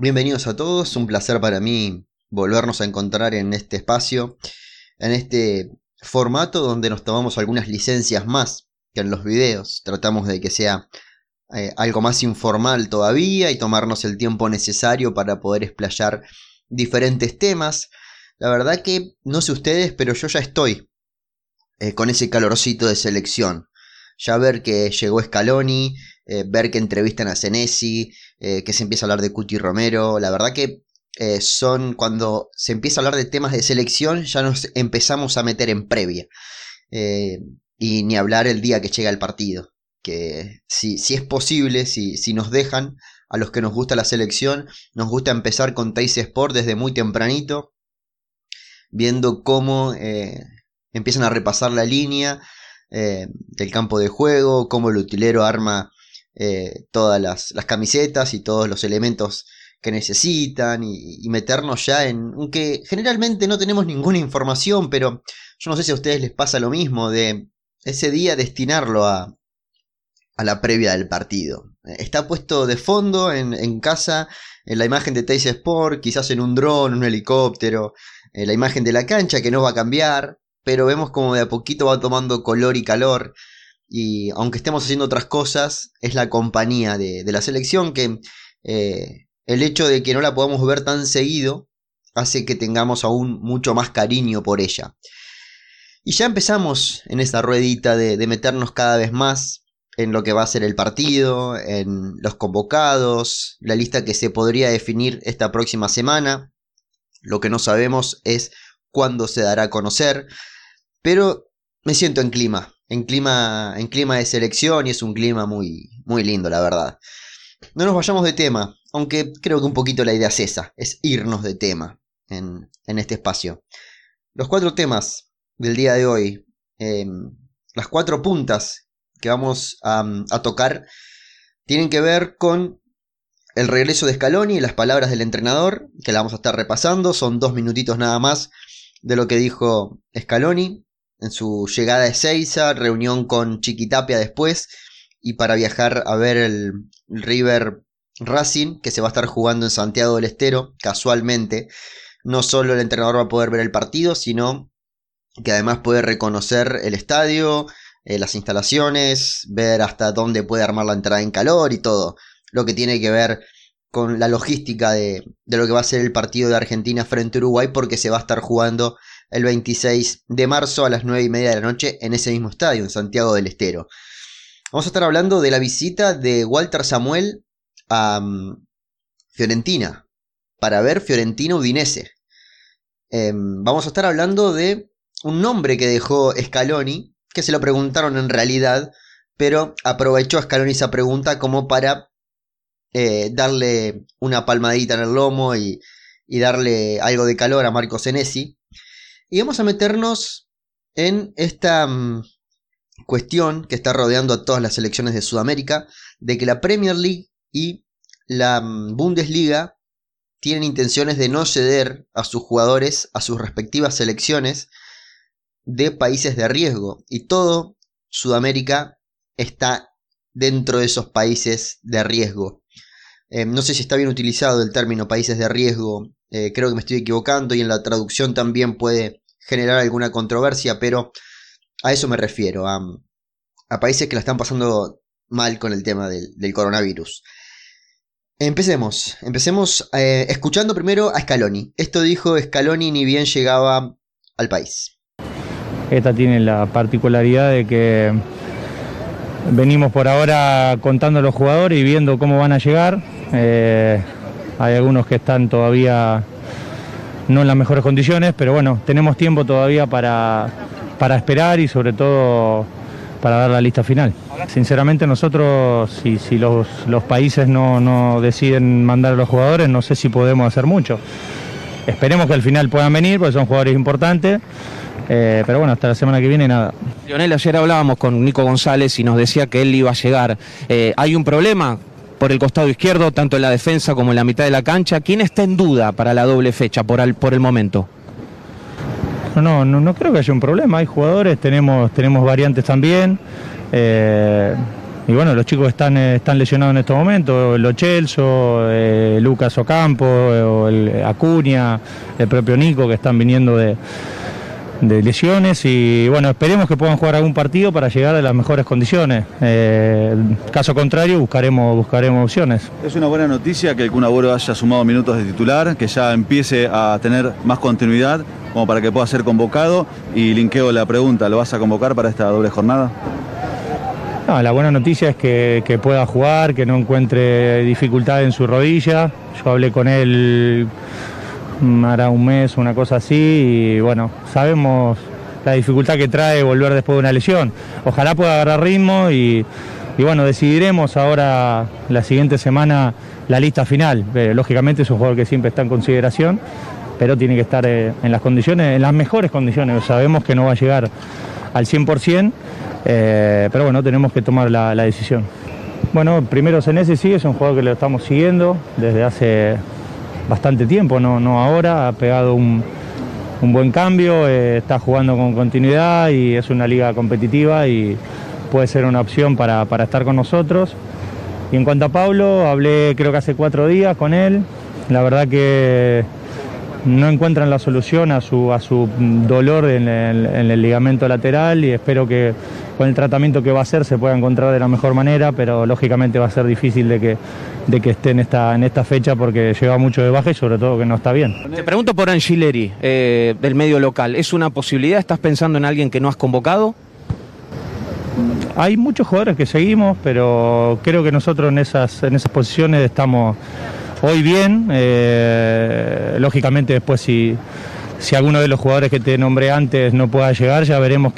Bienvenidos a todos, un placer para mí volvernos a encontrar en este espacio, en este formato donde nos tomamos algunas licencias más que en los videos. Tratamos de que sea eh, algo más informal todavía y tomarnos el tiempo necesario para poder explayar diferentes temas. La verdad que no sé ustedes, pero yo ya estoy eh, con ese calorcito de selección. Ya ver que llegó Scaloni, eh, ver que entrevistan a Senesi, que se empieza a hablar de Cuti Romero. La verdad que son cuando se empieza a hablar de temas de selección, ya nos empezamos a meter en previa. y ni hablar el día que llega el partido que si, si es posible, si, si, nos dejan, a los que nos gusta la selección, nos gusta empezar con Teis Sport desde muy tempranito, viendo cómo eh, empiezan a repasar la línea eh, del campo de juego, cómo el utilero arma eh, todas las, camisetas y todos los elementos que necesitan y, y, meternos ya en... Aunque generalmente no tenemos ninguna información, pero yo no sé si a ustedes les pasa lo mismo de ese día destinarlo a, a la previa del partido. Está puesto de fondo en, casa, en la imagen de Teis Sport, quizás en un dron, un helicóptero, en la imagen de la cancha que no va a cambiar, pero vemos como de a poquito va tomando color y calor. Y aunque estemos haciendo otras cosas, es la compañía de, la selección que eh, el hecho de que no la podamos ver tan seguido hace que tengamos aún mucho más cariño por ella. Y ya empezamos en esta ruedita de meternos cada vez más en lo que va a ser el partido, en los convocados, la lista que se podría definir esta próxima semana. Lo que no sabemos es cuándo se dará a conocer, pero me siento en clima, en clima, en clima de selección y es un clima muy, muy lindo, la verdad. No nos vayamos de tema, aunque creo que un poquito la idea es esa, es irnos de tema en, este espacio. Los cuatro temas del día de hoy, em, las cuatro puntas que vamos a, tocar tienen que ver con el regreso de Scaloni y las palabras del entrenador, que la vamos a estar repasando. Son dos minutitos nada más de lo que dijo Scaloni en su llegada a Ezeiza, reunión con Chiquitapia después, y para viajar a ver el River Racing, que se va a estar jugando en Santiago del Estero, casualmente. No solo el entrenador va a poder ver el partido, sino que además puede reconocer el estadio, eh, las instalaciones, ver hasta dónde puede armar la entrada en calor y todo. Lo que tiene que ver con la logística de, lo que va a ser el partido de Argentina frente a Uruguay, porque se va a estar jugando el 26 de marzo a las 9 y media de la noche en ese mismo estadio, en Santiago del Estero. Vamos a estar hablando de la visita de Walter Samuel a mm, Fiorentina, para ver Fiorentina Udinese. Em, vamos a estar hablando de un nombre que dejó Scaloni que se lo preguntaron en realidad, pero aprovechó Scaloni esa pregunta como para eh, darle una palmadita en el lomo y, darle algo de calor a Marco Senesi. Y vamos a meternos en esta mm, cuestión que está rodeando a todas las selecciones de Sudamérica, de que la Premier League y la mm, Bundesliga tienen intenciones de no ceder a sus jugadores a sus respectivas selecciones de países de riesgo y todo Sudamérica está dentro de esos países de riesgo. Eh, no sé si está bien utilizado el término países de riesgo, eh, creo que me estoy equivocando y en la traducción también puede generar alguna controversia, pero a eso me refiero, a, países que la están pasando mal con el tema del, coronavirus. Empecemos, empecemos eh, escuchando primero a Scaloni. Esto dijo Scaloni ni bien llegaba al país. Esta tiene la particularidad de que venimos por ahora contando a los jugadores y viendo cómo van a llegar. Eh, hay algunos que están todavía no en las mejores condiciones, pero bueno, tenemos tiempo todavía para, esperar y sobre todo para dar la lista final. Sinceramente nosotros, si, los, países no, no deciden mandar a los jugadores, no sé si podemos hacer mucho. Esperemos que al final puedan venir, porque son jugadores importantes. Eh, pero bueno, hasta la semana que viene nada. Lionel, ayer hablábamos con Nico González y nos decía que él iba a llegar. Eh, ¿Hay un problema por el costado izquierdo, tanto en la defensa como en la mitad de la cancha? ¿Quién está en duda para la doble fecha por, el momento? No, no, no, creo que haya un problema. Hay jugadores, tenemos, tenemos variantes también. Eh, bueno, los chicos están, eh, están lesionados en estos momentos, Lo Chelso, eh, Lucas Ocampo, el Acuña, el propio Nico, que están viniendo de, de lesiones y bueno, esperemos que puedan jugar algún partido para llegar a las mejores condiciones. Eh, caso contrario, buscaremos, buscaremos opciones. Es una buena noticia que el Kun haya sumado minutos de titular, que ya empiece a tener más continuidad como para que pueda ser convocado. Y linkeo la pregunta, ¿lo vas a convocar para esta doble jornada? la buena noticia es que, que pueda jugar, que no encuentre dificultad en su rodilla. Yo hablé con él hará un mes, una cosa así, y bueno, sabemos la dificultad que trae volver después de una lesión. Ojalá pueda agarrar ritmo y, bueno, decidiremos ahora la siguiente semana la lista final. Eh, lógicamente es un jugador que siempre está en consideración, pero tiene que estar eh, en las condiciones, en las mejores condiciones. Sabemos que no va a llegar al 100%, eh, pero bueno, tenemos que tomar la, la decisión. Bueno, primero Senesi sí, es un jugador que lo estamos siguiendo desde hace bastante tiempo, no, no ahora, ha pegado un, buen cambio, eh, está jugando con continuidad y es una liga competitiva y puede ser una opción para, para estar con nosotros. Y en cuanto a Pablo, hablé creo que hace cuatro días con él, la verdad que no encuentran la solución a su, a su dolor en el, ligamento lateral y espero que con el tratamiento que va a hacer se pueda encontrar de la mejor manera, pero lógicamente va a ser difícil de que, de que esté en esta, en esta fecha porque lleva mucho de baja y sobre todo que no está bien. Te pregunto por Angileri, eh, del medio local, ¿es una posibilidad? ¿Estás pensando en alguien que no has convocado? Hay muchos jugadores que seguimos, pero creo que nosotros en esas, en esas posiciones estamos hoy bien. Eh, lógicamente después si, si alguno de los jugadores que te nombré antes no pueda llegar, ya veremos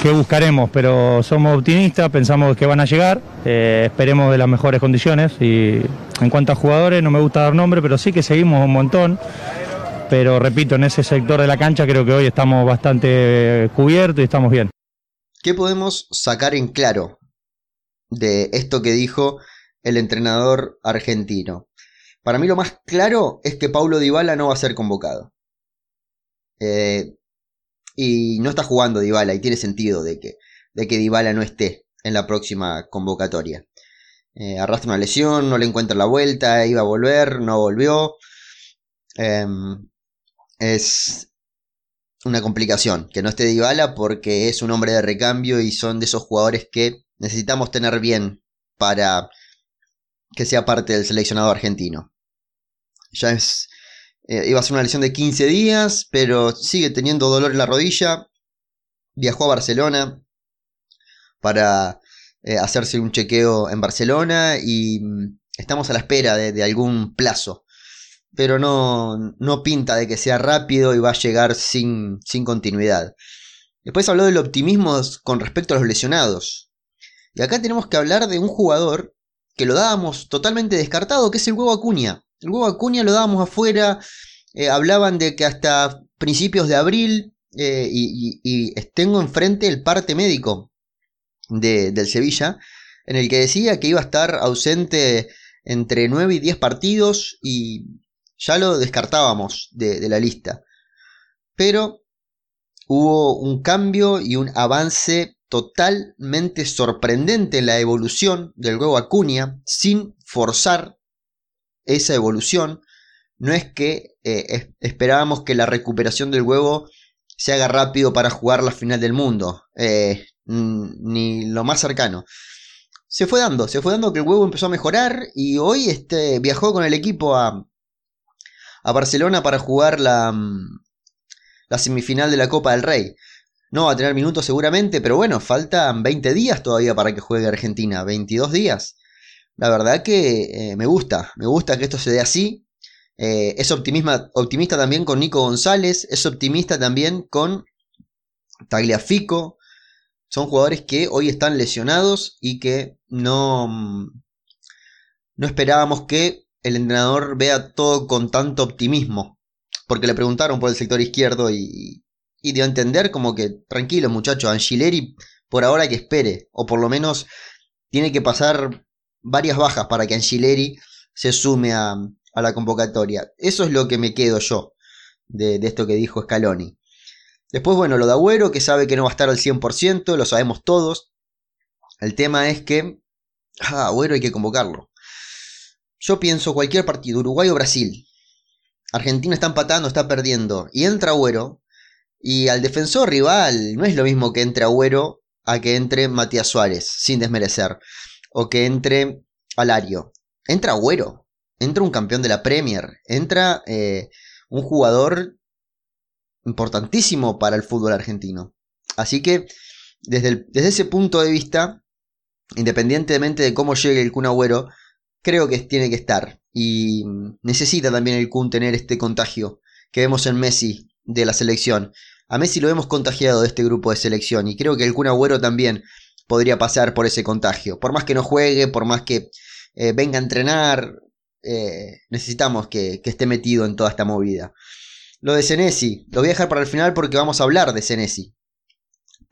qué, buscaremos, pero somos optimistas, pensamos que van a llegar, eh, esperemos de las mejores condiciones y en cuanto a jugadores no me gusta dar nombre, pero sí que seguimos un montón, pero repito, en ese sector de la cancha creo que hoy estamos bastante cubiertos y estamos bien. ¿Qué podemos sacar en claro de esto que dijo el entrenador argentino. Para mí lo más claro es que Paulo Dybala no va a ser convocado. Eh, y no está jugando Dybala y tiene sentido de que, de que Dybala no esté en la próxima convocatoria. Eh, arrastra una lesión, no le encuentra la vuelta, iba a volver, no volvió. Em, es una complicación que no esté Dybala porque es un hombre de recambio y son de esos jugadores que necesitamos tener bien para que sea parte del seleccionado argentino. Ya es. Eh, iba a ser una lesión de 15 días, pero sigue teniendo dolor en la rodilla. Viajó a Barcelona para eh, hacerse un chequeo en Barcelona y mm, estamos a la espera de, algún plazo. Pero no, no, pinta de que sea rápido y va a llegar sin, sin continuidad. Después habló del optimismo con respecto a los lesionados. Y acá tenemos que hablar de un jugador que lo dábamos totalmente descartado, que es el huevo Acuña. El huevo Acuña lo dábamos afuera, eh, hablaban de que hasta principios de abril, eh, y, tengo enfrente el parte médico de, del Sevilla, en el que decía que iba a estar ausente entre 9 y 10 partidos y ya lo descartábamos de, de la lista. Pero hubo un cambio y un avance totalmente sorprendente la evolución del huevo Acuña sin forzar esa evolución. No es que eh, esperábamos que la recuperación del huevo se haga rápido para jugar la final del mundo, eh, ni lo más cercano. Se fue dando, se fue dando que el huevo empezó a mejorar y hoy este, viajó con el equipo a, a Barcelona para jugar la, la semifinal de la Copa del Rey. No va a tener minutos seguramente, pero bueno, faltan 20 días todavía para que juegue Argentina, 22 días. La verdad que eh, me gusta, me gusta que esto se dé así. Eh, es optimista también con Nico González, es optimista también con Tagliafico. Son jugadores que hoy están lesionados y que no, no esperábamos que el entrenador vea todo con tanto optimismo. Porque le preguntaron por el sector izquierdo y, y dio a entender como que, tranquilo muchacho, Angileri por ahora que espere, o por lo menos tiene que pasar varias bajas para que Angileri se sume a, la convocatoria. Eso es lo que me quedo yo de, esto que dijo Scaloni. Después, bueno, lo de Agüero, que sabe que no va a estar al 100%, lo sabemos todos. El tema es que, ah, Agüero hay que convocarlo. Yo pienso cualquier partido, Uruguay o Brasil. Argentina está empatando, está perdiendo. Y entra Agüero. Y al defensor rival no es lo mismo que entre Agüero a que entre Matías Suárez, sin desmerecer. O que entre Alario. Entra Agüero. Entra un campeón de la Premier. Entra eh, un jugador importantísimo para el fútbol argentino. Así que desde, desde ese punto de vista, independientemente de cómo llegue el Kun Agüero, creo que tiene que estar. Y necesita también el Kun tener este contagio que vemos en Messi de la selección. A Messi lo hemos contagiado de este grupo de selección y creo que el Kun Agüero también podría pasar por ese contagio. Por más que no juegue, por más que eh, venga a entrenar, eh, necesitamos que, esté metido en toda esta movida. Lo de Senesi, lo voy a dejar para el final porque vamos a hablar de Senesi.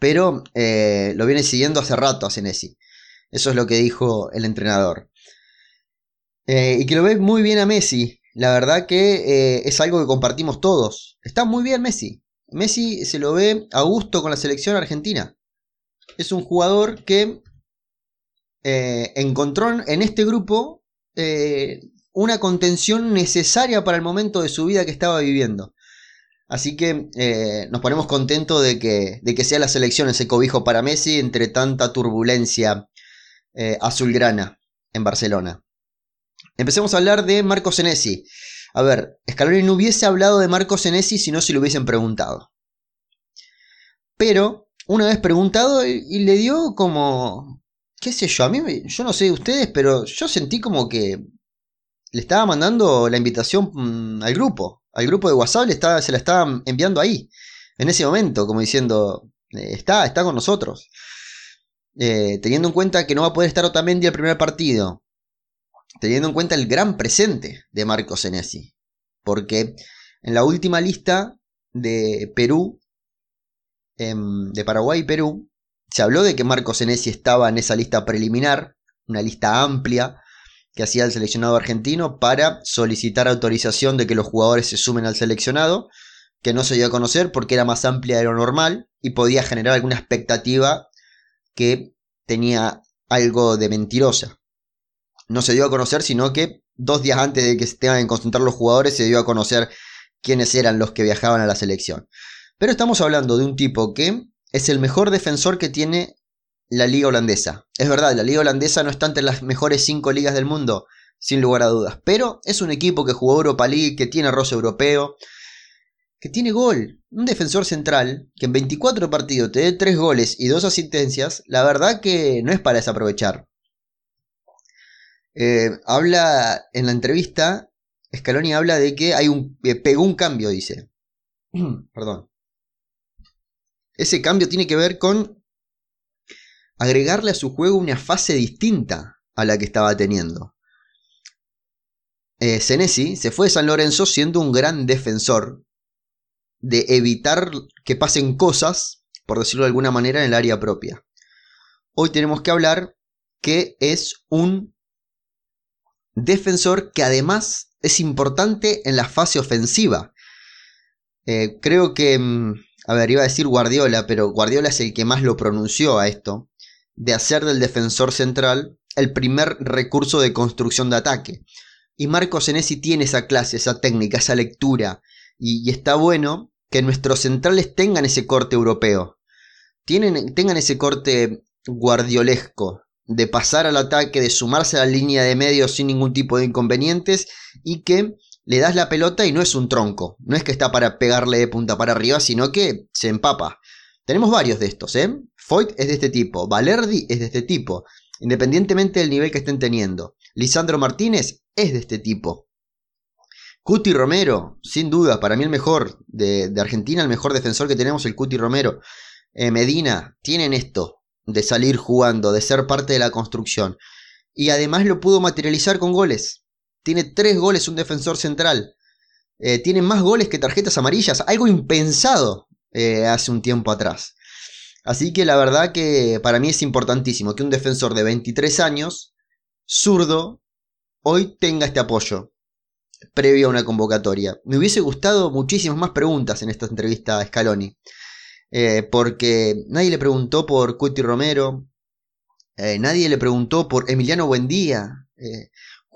Pero eh, lo viene siguiendo hace rato a Senesi. Eso es lo que dijo el entrenador. Y que lo ve muy bien a Messi. La verdad que es algo que compartimos todos. Está muy bien Messi. Messi se lo ve a gusto con la selección argentina. Es un jugador que encontró en este grupo una contención necesaria para el momento de su vida que estaba viviendo. Así que eh, nos ponemos contentos de que, de que sea la selección ese cobijo para Messi entre tanta turbulencia eh, azulgrana en Barcelona. Empecemos a hablar de Marco Senesi. A ver, Scaloni no hubiese hablado de Marco Senesi si no se lo hubiesen preguntado. Pero, una vez preguntado, y, le dio como. qué sé yo, a mí, yo no sé de ustedes, pero yo sentí como que le estaba mandando la invitación mm, al grupo al grupo de WhatsApp se la estaba enviando ahí, en ese momento, como diciendo, eh, está, está con nosotros. Eh, teniendo en cuenta que no va a poder estar Otamendi el primer partido, teniendo en cuenta el gran presente de Marco Senesi, porque en la última lista de Perú, de Paraguay y Perú, se habló de que Marco Senesi estaba en esa lista preliminar, una lista amplia, que hacía el seleccionado argentino para solicitar autorización de que los jugadores se sumen al seleccionado, que no se dio a conocer porque era más amplia de lo normal y podía generar alguna expectativa que tenía algo de mentirosa. No se dio a conocer, sino que dos días antes de que se tengan que concentrar los jugadores se dio a conocer quiénes eran los que viajaban a la selección. Pero estamos hablando de un tipo que es el mejor defensor que tiene la liga holandesa. Es verdad, la liga holandesa no está entre las mejores 5 ligas del mundo, sin lugar a dudas, pero es un equipo que jugó Europa League, que tiene roce europeo, que tiene gol. Un defensor central que en 24 partidos te dé 3 goles y 2 asistencias, la verdad que no es para desaprovechar. Eh, habla en la entrevista, Scaloni habla de que hay un, eh, pegó un cambio, dice. Perdón. Ese cambio tiene que ver con agregarle a su juego una fase distinta a la que estaba teniendo. Eh, Senesi se fue de San Lorenzo siendo un gran defensor de evitar que pasen cosas, por decirlo de alguna manera, en el área propia. Hoy tenemos que hablar que es un defensor que además es importante en la fase ofensiva. Eh, creo que, mm, a ver, iba a decir Guardiola, pero Guardiola es el que más lo pronunció a esto de hacer del defensor central el primer recurso de construcción de ataque. Y Marco Senesi tiene esa clase, esa técnica, esa lectura. Y, está bueno que nuestros centrales tengan ese corte europeo. Tienen, tengan ese corte guardiolesco de pasar al ataque, de sumarse a la línea de medio sin ningún tipo de inconvenientes y que le das la pelota y no es un tronco, no es que está para pegarle de punta para arriba, sino que se empapa. Tenemos varios de estos, ¿eh? Foyt es de este tipo, Valerdi es de este tipo, independientemente del nivel que estén teniendo. Lisandro Martínez es de este tipo. Cuti Romero, sin duda, para mí el mejor de, Argentina, el mejor defensor que tenemos, el Cuti Romero. Eh, Medina, tienen esto de salir jugando, de ser parte de la construcción. Y además lo pudo materializar con goles. Tiene tres goles un defensor central. Eh, tiene más goles que tarjetas amarillas, algo impensado eh, hace un tiempo atrás. Así que la verdad que para mí es importantísimo que un defensor de 23 años, zurdo, hoy tenga este apoyo previo a una convocatoria. Me hubiese gustado muchísimas más preguntas en esta entrevista a Scaloni. Eh, porque nadie le preguntó por Cuti Romero. nadie le preguntó por Emiliano Buendía.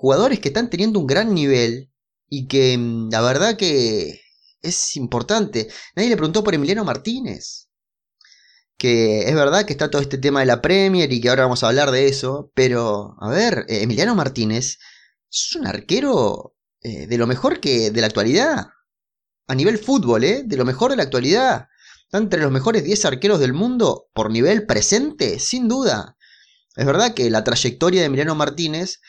Jugadores que están teniendo un gran nivel y que mm, la verdad que es importante. Nadie le preguntó por Emiliano Martínez. Que es verdad que está todo este tema de la Premier y que ahora vamos a hablar de eso. Pero, a ver, eh, Emiliano Martínez es un arquero de lo mejor que de la actualidad. A nivel fútbol, ¿eh? De lo mejor de la actualidad. Está entre los mejores 10 arqueros del mundo por nivel presente, sin duda. Es verdad que la trayectoria de Emiliano Martínez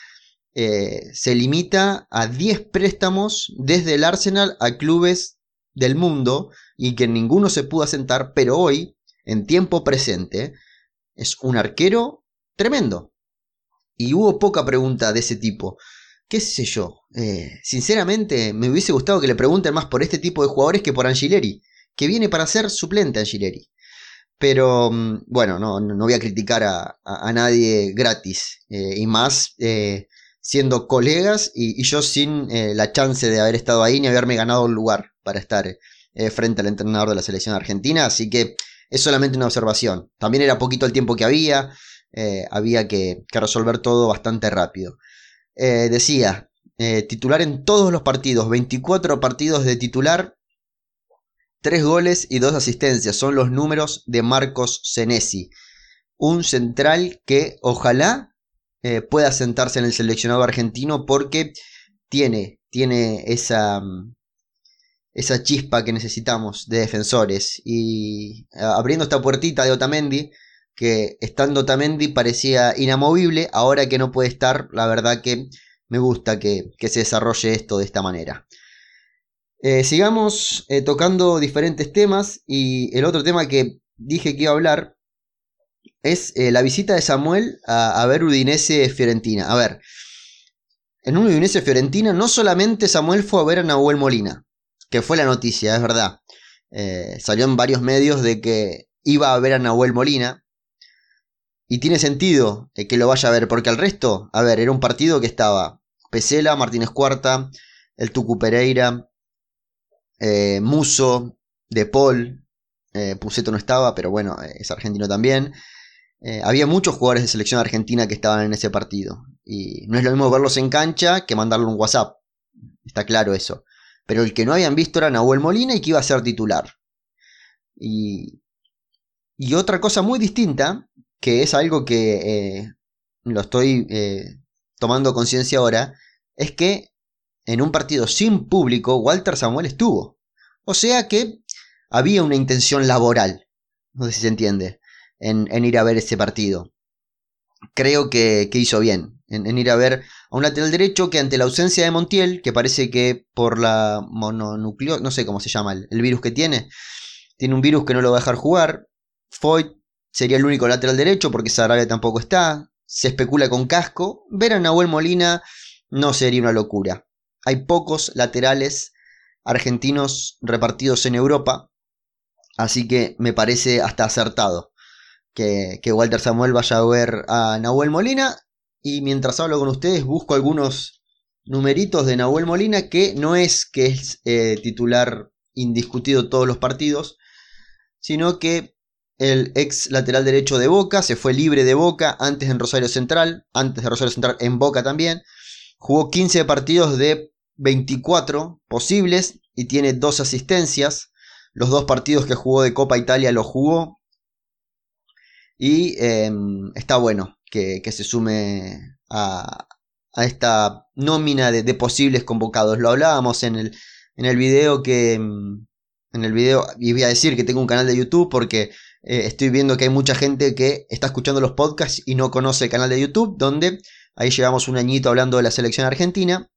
eh, se limita a 10 préstamos desde el Arsenal a clubes del mundo y que ninguno se pudo asentar, pero hoy, en tiempo presente, es un arquero tremendo. Y hubo poca pregunta de ese tipo. ¿Qué sé yo? Eh, sinceramente, me hubiese gustado que le pregunten más por este tipo de jugadores que por Angileri, que viene para ser suplente Angileri. Pero mm, bueno, no, no, voy a criticar a, nadie gratis. Eh, y más siendo colegas y, yo sin eh, la chance de haber estado ahí ni haberme ganado un lugar para estar eh, frente al entrenador de la selección argentina. Así que es solamente una observación. También era poquito el tiempo que había, eh, había que, resolver todo bastante rápido. decía, titular en todos los partidos, 24 partidos de titular, 3 goles y 2 asistencias. Son los números de Marcos Senesi. Un central que ojalá eh, pueda sentarse en el seleccionado argentino porque tiene, tiene esa, mm, esa chispa que necesitamos de defensores. Y abriendo esta puertita de Otamendi, que estando Otamendi parecía inamovible, ahora que no puede estar, la verdad que me gusta que, se desarrolle esto de esta manera. Eh, sigamos eh, tocando diferentes temas y el otro tema que dije que iba a hablar es eh, la visita de Samuel a, ver Udinese Fiorentina. A ver, en un Udinese Fiorentina no solamente Samuel fue a ver a Nahuel Molina, que fue la noticia, es verdad. Eh, salió en varios medios de que iba a ver a Nahuel Molina. Y tiene sentido eh, que lo vaya a ver, porque al resto, a ver, era un partido que estaba Pesela, Martínez Cuarta, el Tucu Pereira, Muso, De Paul, Puseto no estaba, pero bueno, es argentino también. Eh, había muchos jugadores de selección argentina que estaban en ese partido. Y no es lo mismo verlos en cancha que mandarle un WhatsApp. Está claro eso. Pero el que no habían visto era Nahuel Molina y que iba a ser titular. Y, y otra cosa muy distinta, que es algo que eh, lo estoy eh, tomando conciencia ahora, es que en un partido sin público Walter Samuel estuvo. O sea que había una intención laboral. No sé si se entiende en, ir a ver ese partido. Creo que, hizo bien en, ir a ver a un lateral derecho que ante la ausencia de Montiel, que parece que por la mononucleo, no sé cómo se llama el, virus que tiene, tiene un virus que no lo va a dejar jugar. Foyt sería el único lateral derecho porque Sarabia tampoco está. Se especula con casco. Ver a Nahuel Molina no sería una locura. Hay pocos laterales argentinos repartidos en Europa. Así que me parece hasta acertado que, Walter Samuel vaya a ver a Nahuel Molina. Y mientras hablo con ustedes, busco algunos numeritos de Nahuel Molina, que no es que es eh, titular indiscutido todos los partidos, sino que el ex lateral derecho de Boca se fue libre de Boca antes en Rosario Central, antes de Rosario Central en Boca también. Jugó 15 partidos de 24 posibles y tiene dos asistencias. Los dos partidos que jugó de Copa Italia los jugó. Y em, está bueno que, se sume a, esta nómina de, posibles convocados. Lo hablábamos en el, en el video que... Em, en el video, y voy a decir que tengo un canal de YouTube porque eh, estoy viendo que hay mucha gente que está escuchando los podcasts y no conoce el canal de YouTube, donde ahí llevamos un añito hablando de la selección argentina.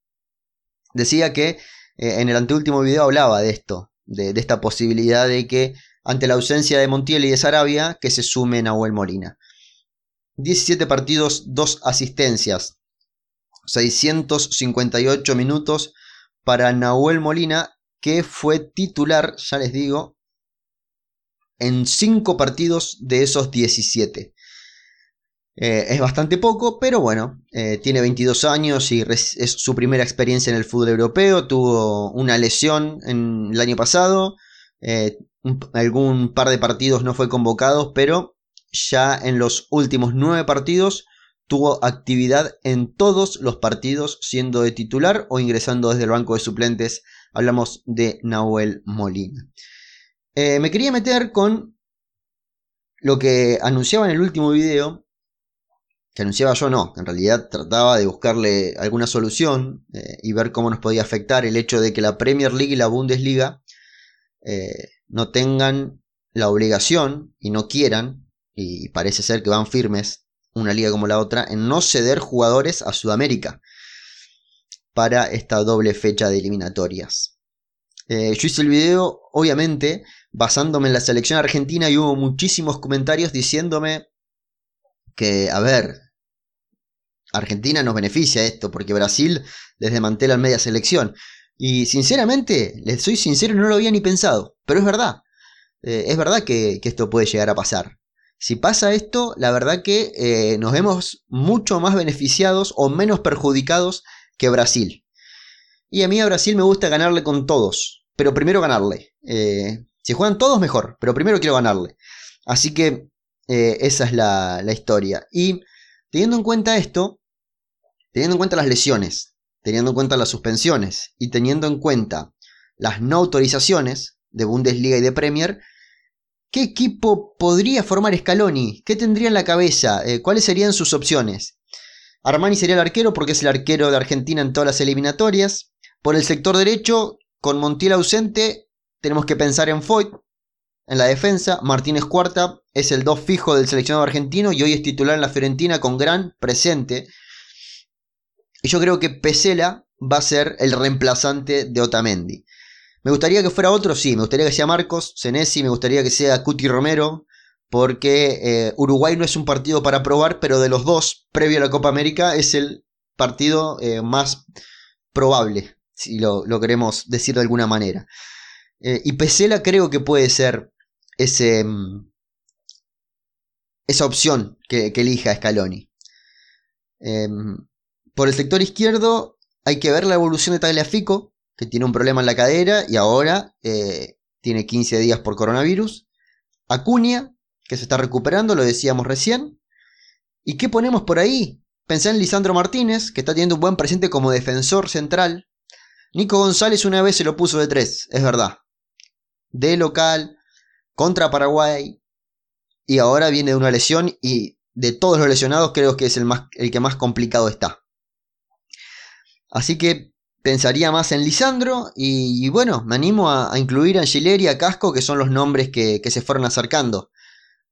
Decía que eh, en el anteúltimo video hablaba de esto, de, de, esta posibilidad de que ante la ausencia de Montiel y de Sarabia, que se sume Nahuel Molina. 17 partidos, 2 asistencias, 658 minutos para Nahuel Molina, que fue titular, ya les digo, en 5 partidos de esos 17. Eh, es bastante poco, pero bueno, eh, tiene 22 años y es su primera experiencia en el fútbol europeo. Tuvo una lesión en el año pasado, eh, algún par de partidos no fue convocado, pero ya en los últimos nueve partidos tuvo actividad en todos los partidos siendo de titular o ingresando desde el banco de suplentes. Hablamos de Nahuel Molina. Eh, me quería meter con lo que anunciaba en el último video. Que anunciaba yo no, en realidad trataba de buscarle alguna solución eh, y ver cómo nos podía afectar el hecho de que la Premier League y la Bundesliga eh, no tengan la obligación y no quieran, y parece ser que van firmes una liga como la otra, en no ceder jugadores a Sudamérica para esta doble fecha de eliminatorias. Eh, yo hice el video, obviamente, basándome en la selección argentina y hubo muchísimos comentarios diciéndome que, a ver, Argentina nos beneficia esto, porque Brasil les desmantela media selección. Y sinceramente, les soy sincero, no lo había ni pensado, pero es verdad. Eh, es verdad que, esto puede llegar a pasar. Si pasa esto, la verdad que eh, nos vemos mucho más beneficiados o menos perjudicados que Brasil. Y a mí a Brasil me gusta ganarle con todos, pero primero ganarle. Eh, si juegan todos, mejor, pero primero quiero ganarle. Así que esa es la, la historia. Y teniendo en cuenta esto, teniendo en cuenta las lesiones, teniendo en cuenta las suspensiones y teniendo en cuenta las no autorizaciones de Bundesliga y de Premier, ¿Qué equipo podría formar Scaloni? ¿Qué tendría en la cabeza? Eh, ¿Cuáles serían sus opciones? Armani sería el arquero porque es el arquero de Argentina en todas las eliminatorias. Por el sector derecho, con Montiel ausente, tenemos que pensar en Foyt. En la defensa, Martínez Cuarta es el dos fijo del seleccionado argentino y hoy es titular en la Fiorentina con gran presente. Yo creo que Pesela va a ser el reemplazante de Otamendi. Me gustaría que fuera otro, sí, me gustaría que sea Marcos, Senesi, me gustaría que sea Cuti Romero, porque eh, Uruguay no es un partido para probar, pero de los dos, previo a la Copa América, es el partido eh, más probable, si lo, queremos decir de alguna manera. Eh, y Pesela creo que puede ser ese, mm, esa opción que, que elija Scaloni. Por el sector izquierdo hay que ver la evolución de Tagliafico, que tiene un problema en la cadera y ahora eh, tiene 15 días por coronavirus. Acuña, que se está recuperando, lo decíamos recién. ¿Y qué ponemos por ahí? Pensé en Lisandro Martínez, que está teniendo un buen presente como defensor central. Nico González una vez se lo puso de 3, es verdad. De local, contra Paraguay. Y ahora viene de una lesión y de todos los lesionados creo que es el, más, el que más complicado está. Así que pensaría más en Lisandro y, bueno, me animo a, incluir a Angileri y a Casco, que son los nombres que, se fueron acercando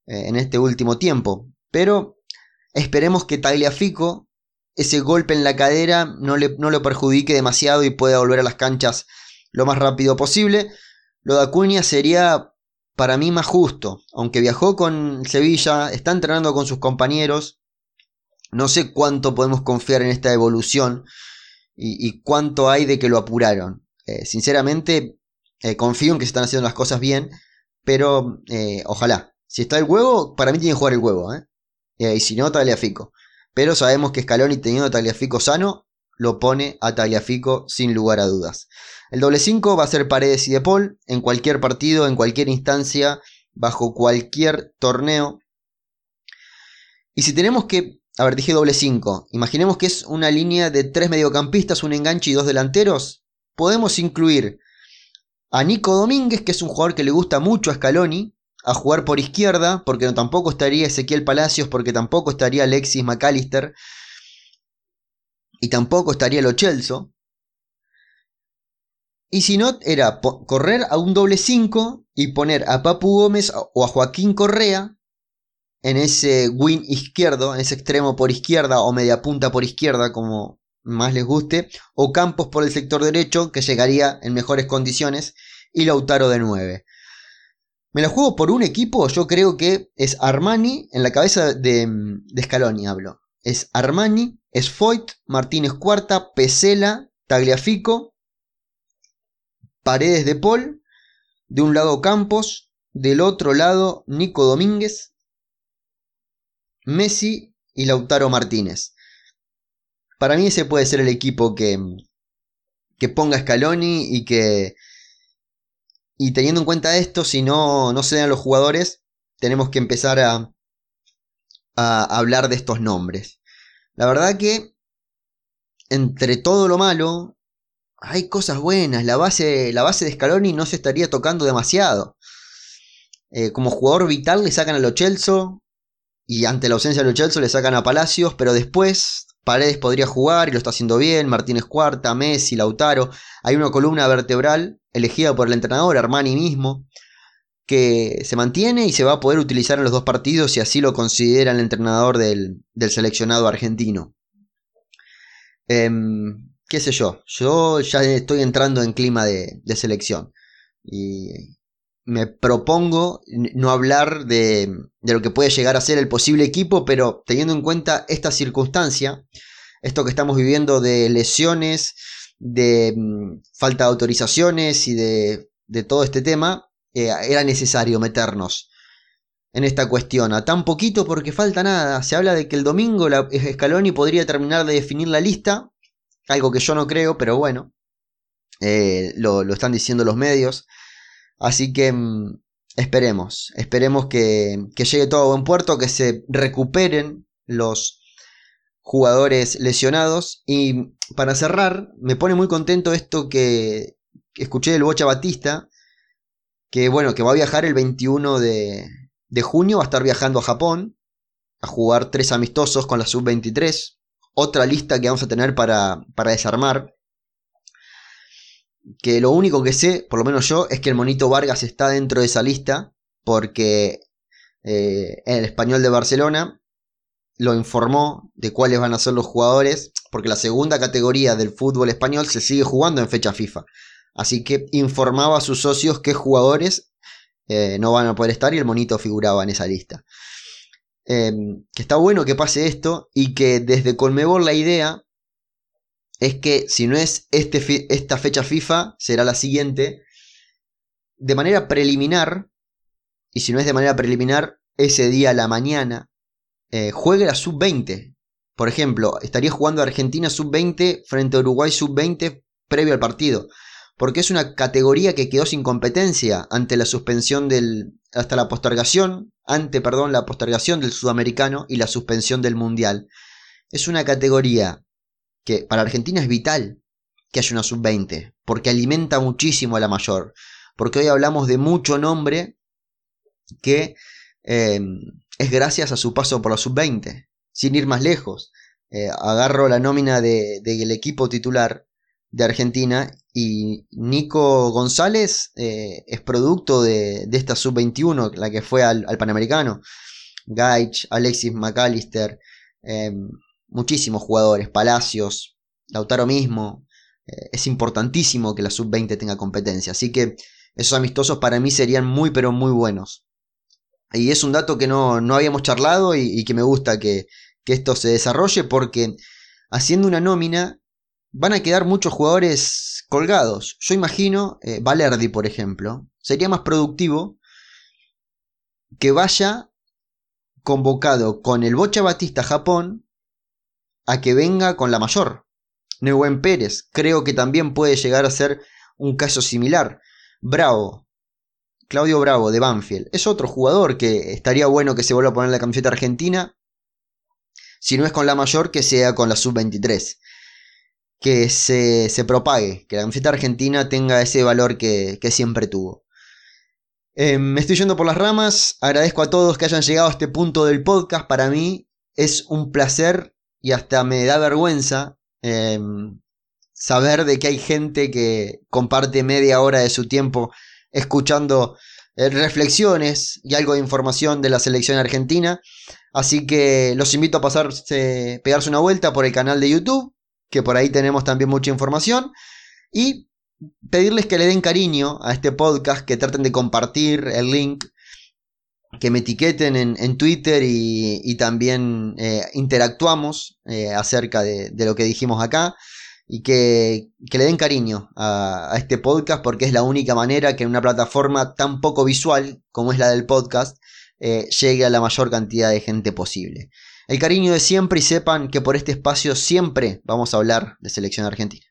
eh, en este último tiempo. Pero esperemos que Tagliafico, ese golpe en la cadera, no, le, no lo perjudique demasiado y pueda volver a las canchas lo más rápido posible. Lo de Acuña sería para mí más justo, aunque viajó con Sevilla, está entrenando con sus compañeros. No sé cuánto podemos confiar en esta evolución y, cuánto hay de que lo apuraron. Eh, sinceramente, eh, confío en que se están haciendo las cosas bien, pero eh, ojalá. Si está el huevo, para mí tiene que jugar el huevo. y si no, Tagliafico. Pero sabemos que Scaloni teniendo a Tagliafico sano, lo pone a Tagliafico sin lugar a dudas. El doble 5 va a ser Paredes y De Paul en cualquier partido, en cualquier instancia, bajo cualquier torneo. Y si tenemos que a ver, dije doble 5. Imaginemos que es una línea de tres mediocampistas, un enganche y dos delanteros. Podemos incluir a Nico Domínguez, que es un jugador que le gusta mucho a Scaloni, a jugar por izquierda, porque tampoco estaría Ezequiel Palacios, porque tampoco estaría Alexis McAllister, y tampoco estaría Lo Chelso. Y si no, era correr a un doble 5 y poner a Papu Gómez o a Joaquín Correa en ese wing izquierdo, en ese extremo por izquierda o media punta por izquierda, como más les guste, o Campos por el sector derecho, que llegaría en mejores condiciones, y Lautaro de 9. Me la juego por un equipo, yo creo que es Armani, en la cabeza de, de Scaloni hablo. Es Armani, es Foyt, Martínez Cuarta, Pesela, Tagliafico, Paredes de Paul, de un lado Campos, del otro lado Nico Domínguez, Messi y Lautaro Martínez. Para mí ese puede ser el equipo que, que ponga Scaloni y que... Y teniendo en cuenta esto, si no, no se dan los jugadores, tenemos que empezar a, a hablar de estos nombres. La verdad que entre todo lo malo hay cosas buenas. La base, la base de Scaloni no se estaría tocando demasiado. Eh, como jugador vital le sacan a Lo Celso y ante la ausencia de Lo Celso le sacan a Palacios, pero después Paredes podría jugar y lo está haciendo bien, Martínez Cuarta, Messi, Lautaro. Hay una columna vertebral elegida por el entrenador, Armani mismo, que se mantiene y se va a poder utilizar en los dos partidos si así lo considera el entrenador del, seleccionado argentino. Em, qué sé yo, yo ya estoy entrando en clima de, selección y me propongo no hablar de, de, lo que puede llegar a ser el posible equipo, pero teniendo en cuenta esta circunstancia, esto que estamos viviendo de lesiones, de mm, falta de autorizaciones y de, de todo este tema, eh, era necesario meternos en esta cuestión. A tan poquito porque falta nada. Se habla de que el domingo la, Scaloni podría terminar de definir la lista. Algo que yo no creo, pero bueno. Eh, lo, están diciendo los medios. Así que mm, esperemos. Esperemos que, que llegue todo a buen puerto. Que se recuperen los jugadores lesionados. Y para cerrar, me pone muy contento esto que escuché del Bocha Batista que bueno, que va a viajar el 21 de, junio, va a estar viajando a Japón a jugar tres amistosos con la sub-23. Otra lista que vamos a tener para, para desarmar. Que lo único que sé, por lo menos yo, es que el monito Vargas está dentro de esa lista porque eh, el español de Barcelona lo informó de cuáles van a ser los jugadores, porque la segunda categoría del fútbol español se sigue jugando en fecha FIFA. Así que informaba a sus socios qué jugadores eh, no van a poder estar y el monito figuraba en esa lista. Em, que está bueno que pase esto y que desde Colmebol la idea es que si no es este esta fecha FIFA, será la siguiente, de manera preliminar, y si no es de manera preliminar, ese día a la mañana, eh, juegue la sub-20. Por ejemplo, estaría jugando Argentina sub-20 frente a Uruguay sub-20 previo al partido porque es una categoría que quedó sin competencia ante la suspensión del hasta la postergación, ante perdón, la postergación del sudamericano y la suspensión del mundial. Es una categoría que para Argentina es vital que haya una sub-20, porque alimenta muchísimo a la mayor, porque hoy hablamos de mucho nombre que eh, es gracias a su paso por la sub-20, sin ir más lejos. Eh, agarro la nómina del de, equipo titular de Argentina y Nico González eh, es producto de, esta sub-21, la que fue al, Panamericano. Gaich, Alexis McAllister, muchísimos jugadores, Palacios, Lautaro mismo. Eh, es importantísimo que la sub-20 tenga competencia. Así que esos amistosos para mí serían muy pero muy buenos. Y es un dato que no, habíamos charlado y, que me gusta que, que esto se desarrolle porque haciendo una nómina van a quedar muchos jugadores colgados. Yo imagino, eh, Valerdi, por ejemplo, sería más productivo que vaya convocado con el Bocha Batista Japón a que venga con la mayor. Neuwen Pérez, creo que también puede llegar a ser un caso similar. Bravo, Claudio Bravo de Banfield, es otro jugador que estaría bueno que se vuelva a poner la camiseta argentina. Si no es con la mayor, que sea con la sub-23 que se, propague, que la camiseta argentina tenga ese valor que, siempre tuvo. Eh, me estoy yendo por las ramas, agradezco a todos que hayan llegado a este punto del podcast, para mí es un placer y hasta me da vergüenza eh, saber de que hay gente que comparte media hora de su tiempo escuchando eh, reflexiones y algo de información de la selección argentina. Así que los invito a pasarse, pegarse una vuelta por el canal de YouTube que por ahí tenemos también mucha información. Y pedirles que le den cariño a este podcast, que traten de compartir el link, que me etiqueten en, Twitter y, también eh, interactuamos eh, acerca de, lo que dijimos acá. Y que, le den cariño a, este podcast porque es la única manera que en una plataforma tan poco visual como es la del podcast eh, llegue a la mayor cantidad de gente posible el cariño de siempre y sepan que por este espacio siempre vamos a hablar de selección argentina.